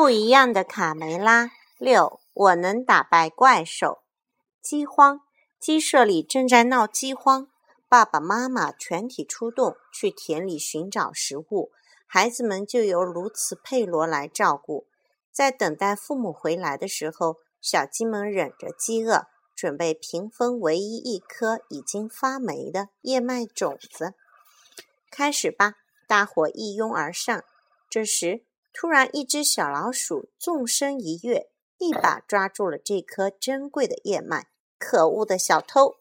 不一样的卡梅拉六，我能打败怪兽。饥荒，鸡舍里正在闹饥荒，爸爸妈妈全体出动去田里寻找食物，孩子们就由卢茨佩罗来照顾。在等待父母回来的时候，小鸡们忍着饥饿，准备平分唯一一颗已经发霉的燕麦种子。开始吧！大伙一拥而上。这时，突然，一只小老鼠纵身一跃，一把抓住了这颗珍贵的燕麦。可恶的小偷！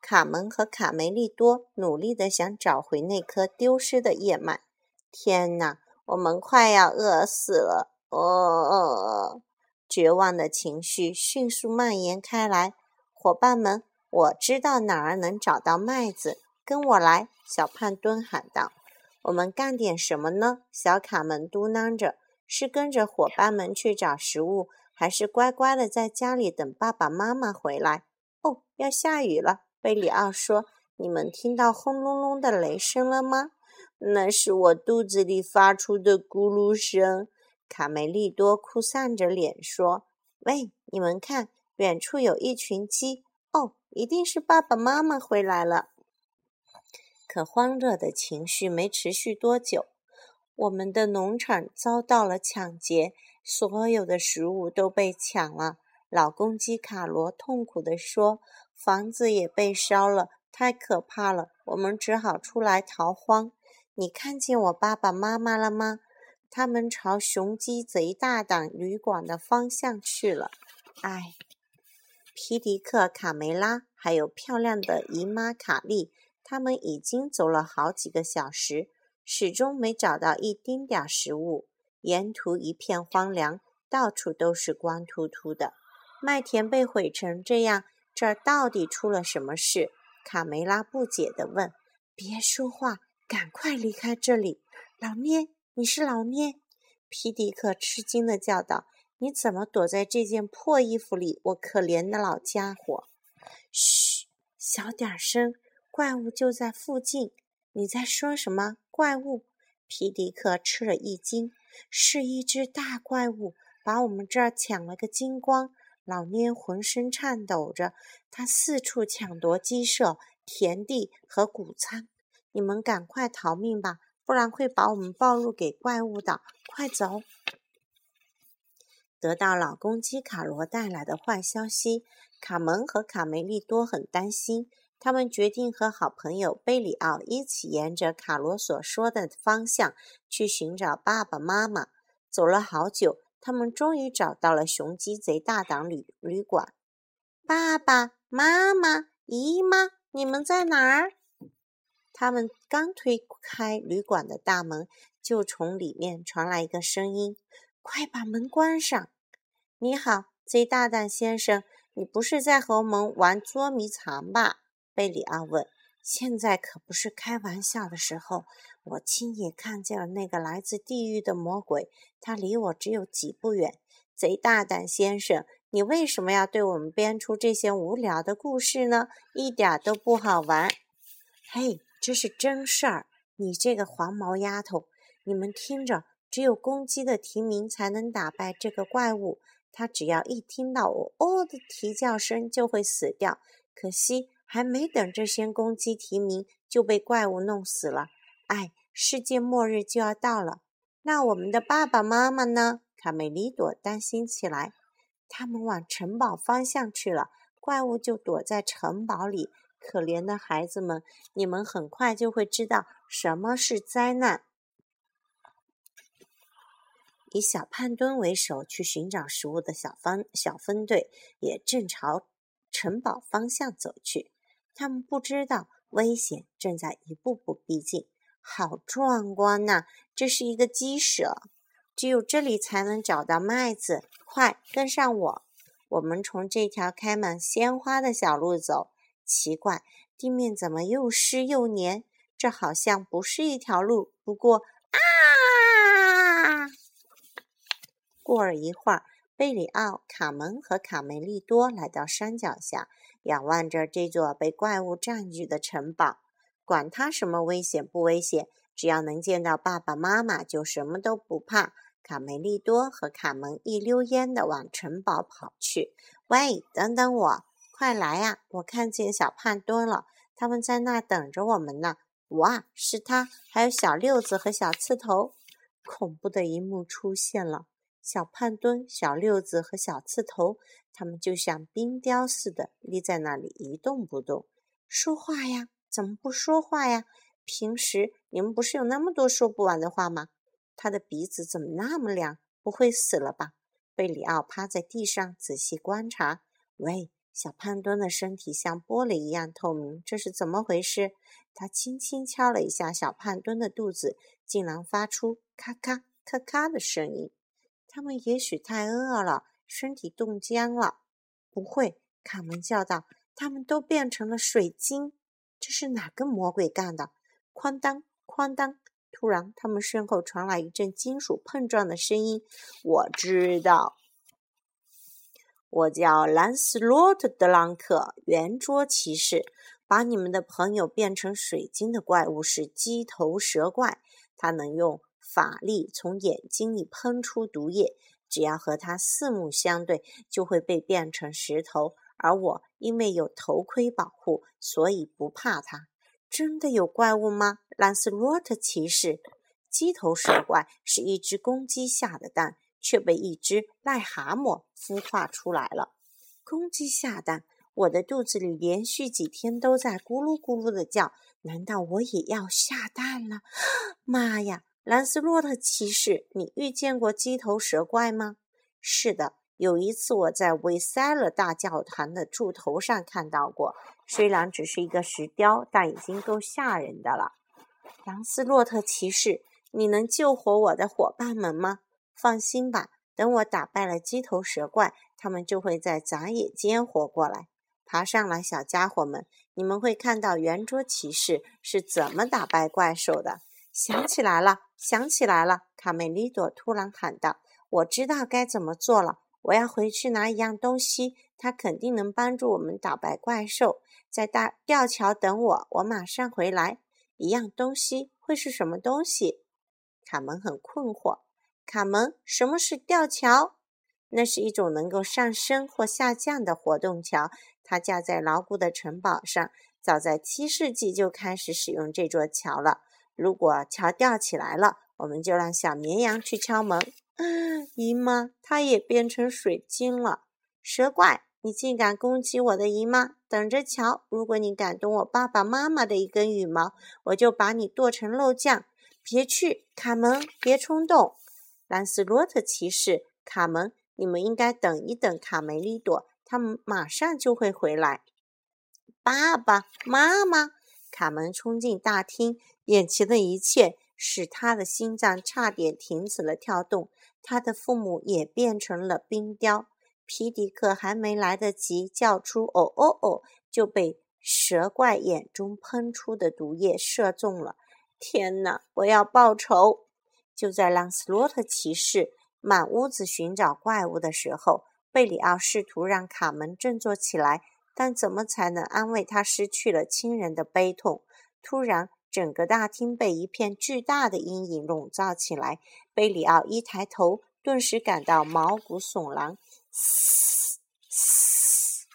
卡门和卡梅利多努力的想找回那颗丢失的燕麦。天哪，我们快要饿死了！哦，绝望的情绪迅速蔓延开来。伙伴们，我知道哪儿能找到麦子，跟我来！小胖墩喊道。我们干点什么呢？小卡门嘟囔着：“是跟着伙伴们去找食物，还是乖乖的在家里等爸爸妈妈回来？”哦，要下雨了。贝里奥说：“你们听到轰隆隆的雷声了吗？那是我肚子里发出的咕噜声。”卡梅利多哭丧着脸说：“喂，你们看，远处有一群鸡。哦，一定是爸爸妈妈回来了。”可慌热的情绪没持续多久，我们的农场遭到了抢劫，所有的食物都被抢了。老公鸡卡罗痛苦地说：“房子也被烧了，太可怕了！我们只好出来逃荒。你看见我爸爸妈妈了吗？他们朝雄鸡贼大胆旅馆的方向去了。唉，皮迪克、卡梅拉，还有漂亮的姨妈卡利。”他们已经走了好几个小时，始终没找到一丁点食物。沿途一片荒凉，到处都是光秃秃的。麦田被毁成这样，这儿到底出了什么事？卡梅拉不解地问。“别说话，赶快离开这里！”老聂，你是老聂？皮迪克吃惊地叫道：“你怎么躲在这件破衣服里？我可怜的老家伙！”嘘，小点声。怪物就在附近，你在说什么？怪物？皮迪克吃了一惊，是一只大怪物，把我们这儿抢了个精光。老蔫浑身颤抖着，他四处抢夺鸡舍、田地和谷仓。你们赶快逃命吧，不然会把我们暴露给怪物的。快走！得到老公鸡卡罗带来的坏消息，卡门和卡梅利多很担心。他们决定和好朋友贝里奥一起沿着卡罗所说的方向去寻找爸爸妈妈。走了好久，他们终于找到了雄鸡贼大党旅旅馆。爸爸妈妈、姨妈，你们在哪儿？他们刚推开旅馆的大门，就从里面传来一个声音：“快把门关上！”你好，贼大胆先生，你不是在和我们玩捉迷藏吧？贝里奥问：“现在可不是开玩笑的时候。我亲眼看见了那个来自地狱的魔鬼，他离我只有几步远。贼大胆先生，你为什么要对我们编出这些无聊的故事呢？一点都不好玩。嘿，这是真事儿！你这个黄毛丫头，你们听着，只有公鸡的啼鸣才能打败这个怪物。它只要一听到我哦的啼叫声，就会死掉。可惜。”还没等这些公鸡提名，就被怪物弄死了。哎，世界末日就要到了，那我们的爸爸妈妈呢？卡梅利多担心起来。他们往城堡方向去了，怪物就躲在城堡里。可怜的孩子们，你们很快就会知道什么是灾难。以小胖墩为首去寻找食物的小分小分队，也正朝城堡方向走去。他们不知道危险正在一步步逼近。好壮观呐！这是一个鸡舍，只有这里才能找到麦子。快跟上我！我们从这条开满鲜花的小路走。奇怪，地面怎么又湿又黏？这好像不是一条路。不过，啊！过了一会儿，贝里奥、卡门和卡梅利多来到山脚下。仰望着这座被怪物占据的城堡，管它什么危险不危险，只要能见到爸爸妈妈，就什么都不怕。卡梅利多和卡门一溜烟地往城堡跑去。喂，等等我！快来呀！我看见小胖墩了，他们在那等着我们呢。哇，是他，还有小六子和小刺头。恐怖的一幕出现了：小胖墩、小六子和小刺头，他们就像冰雕似的立在那里一动不动。说话呀？怎么不说话呀？平时你们不是有那么多说不完的话吗？他的鼻子怎么那么亮？不会死了吧？贝里奥趴在地上仔细观察。喂，小胖墩的身体像玻璃一样透明，这是怎么回事？他轻轻敲了一下小胖墩的肚子，竟然发出咔咔咔咔的声音。他们也许太饿了，身体冻僵了。不会，卡门叫道：“他们都变成了水晶，这是哪个魔鬼干的？”哐当，哐当。突然，他们身后传来一阵金属碰撞的声音。我知道，我叫兰斯洛特·德朗克，圆桌骑士。把你们的朋友变成水晶的怪物是鸡头蛇怪，它能用法力从眼睛里喷出毒液，只要和它四目相对，就会被变成石头。而我因为有头盔保护，所以不怕它。真的有怪物吗？兰斯洛特骑士，鸡头蛇怪是一只公鸡下的蛋，却被一只癞蛤蟆孵化出来了。公鸡下蛋，我的肚子里连续几天都在咕噜咕噜的叫，难道我也要下蛋了？妈呀！兰斯洛特骑士，你遇见过鸡头蛇怪吗？是的。有一次，我在维塞勒大教堂的柱头上看到过，虽然只是一个石雕，但已经够吓人的了。兰斯洛特骑士，你能救活我的伙伴们吗？放心吧，等我打败了鸡头蛇怪，他们就会在杂野间活过来。爬上来，小家伙们，你们会看到圆桌骑士是怎么打败怪兽的。想起来了，想起来了！卡梅利多突然喊道：“我知道该怎么做了。”我要回去拿一样东西，它肯定能帮助我们打败怪兽。在大吊桥等我，我马上回来。一样东西会是什么东西？卡门很困惑。卡门，什么是吊桥？那是一种能够上升或下降的活动桥，它架在牢固的城堡上。早在七世纪就开始使用这座桥了。如果桥吊起来了，我们就让小绵羊去敲门。姨妈，她也变成水晶了。蛇怪，你竟敢攻击我的姨妈！等着瞧，如果你敢动我爸爸妈妈的一根羽毛，我就把你剁成肉酱！别去，卡门，别冲动。兰斯洛特骑士，卡门，你们应该等一等卡梅利多，他们马上就会回来。爸爸妈妈，卡门冲进大厅，眼前的一切使他的心脏差点停止了跳动。他的父母也变成了冰雕。皮迪克还没来得及叫出“哦哦哦”，就被蛇怪眼中喷出的毒液射中了。天哪！我要报仇！就在朗斯洛特骑士满屋子寻找怪物的时候，贝里奥试图让卡门振作起来，但怎么才能安慰他失去了亲人的悲痛？突然，整个大厅被一片巨大的阴影笼罩起来。贝里奥一抬头，顿时感到毛骨悚然。嘶嘶！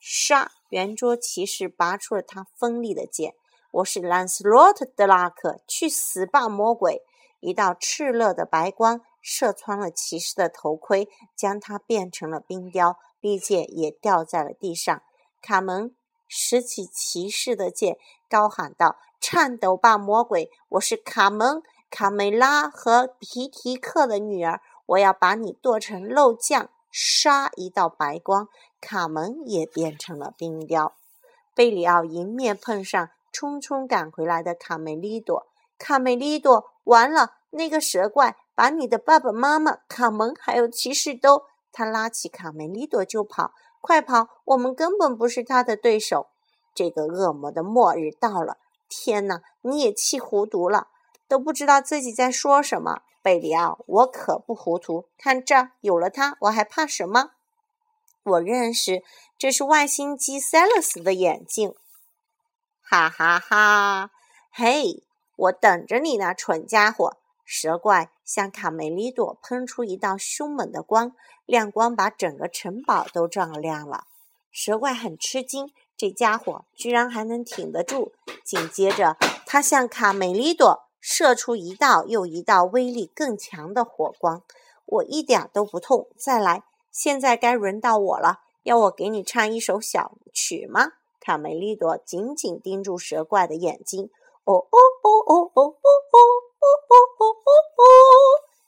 唰！圆桌骑士拔出了他锋利的剑。我是兰斯洛特·德拉克，去死吧，魔鬼！一道炽热的白光射穿了骑士的头盔，将他变成了冰雕。利剑也掉在了地上。卡门。拾起骑士的剑，高喊道：“颤抖吧，魔鬼！我是卡门、卡梅拉和皮提克的女儿，我要把你剁成肉酱！”刷，一道白光，卡门也变成了冰雕。贝里奥迎面碰上匆匆赶回来的卡梅利多。卡梅利多，完了！那个蛇怪把你的爸爸妈妈、卡门还有骑士都……他拉起卡梅利多就跑。快跑！我们根本不是他的对手。这个恶魔的末日到了！天哪，你也气糊涂了，都不知道自己在说什么。贝里奥，我可不糊涂。看这，有了它，我还怕什么？我认识，这是外星机塞勒斯的眼镜。哈哈哈！嘿，我等着你呢，蠢家伙！蛇怪向卡梅利多喷出一道凶猛的光，亮光把整个城堡都照亮了。蛇怪很吃惊，这家伙居然还能挺得住。紧接着，他向卡梅利多射出一道又一道威力更强的火光。我一点都不痛，再来！现在该轮到我了，要我给你唱一首小曲吗？卡梅利多紧紧盯住蛇怪的眼睛。哦哦哦哦哦哦哦哦哦哦哦！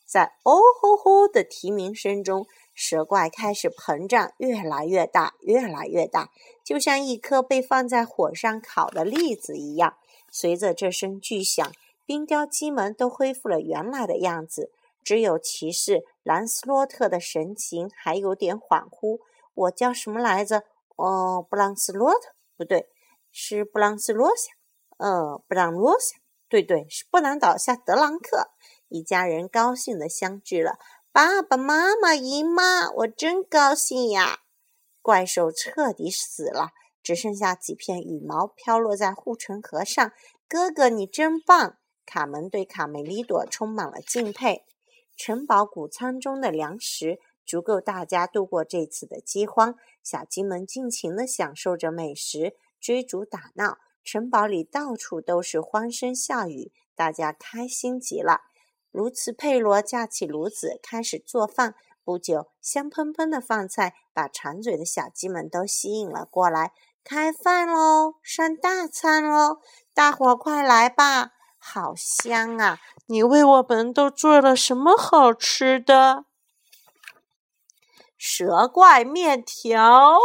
在哦吼吼的啼鸣声中。蛇怪开始膨胀，越来越大，越来越大，就像一颗被放在火上烤的栗子一样。随着这声巨响，冰雕鸡们都恢复了原来的样子，只有骑士兰斯洛特的神情还有点恍惚。我叫什么来着？哦，布朗斯洛特？不对，是布朗斯洛夏。呃，布朗洛夏？对对，是布朗倒下德朗克。一家人高兴地相聚了。爸爸妈妈、姨妈，我真高兴呀！怪兽彻底死了，只剩下几片羽毛飘落在护城河上。哥哥，你真棒！卡门对卡梅利多充满了敬佩。城堡谷仓中的粮食足够大家度过这次的饥荒。小鸡们尽情地享受着美食，追逐打闹。城堡里到处都是欢声笑语，大家开心极了。卢茨佩罗架起炉子，开始做饭。不久，香喷喷的饭菜把馋嘴的小鸡们都吸引了过来。开饭喽，上大餐喽！大伙快来吧，好香啊！你为我们都做了什么好吃的？蛇怪面条。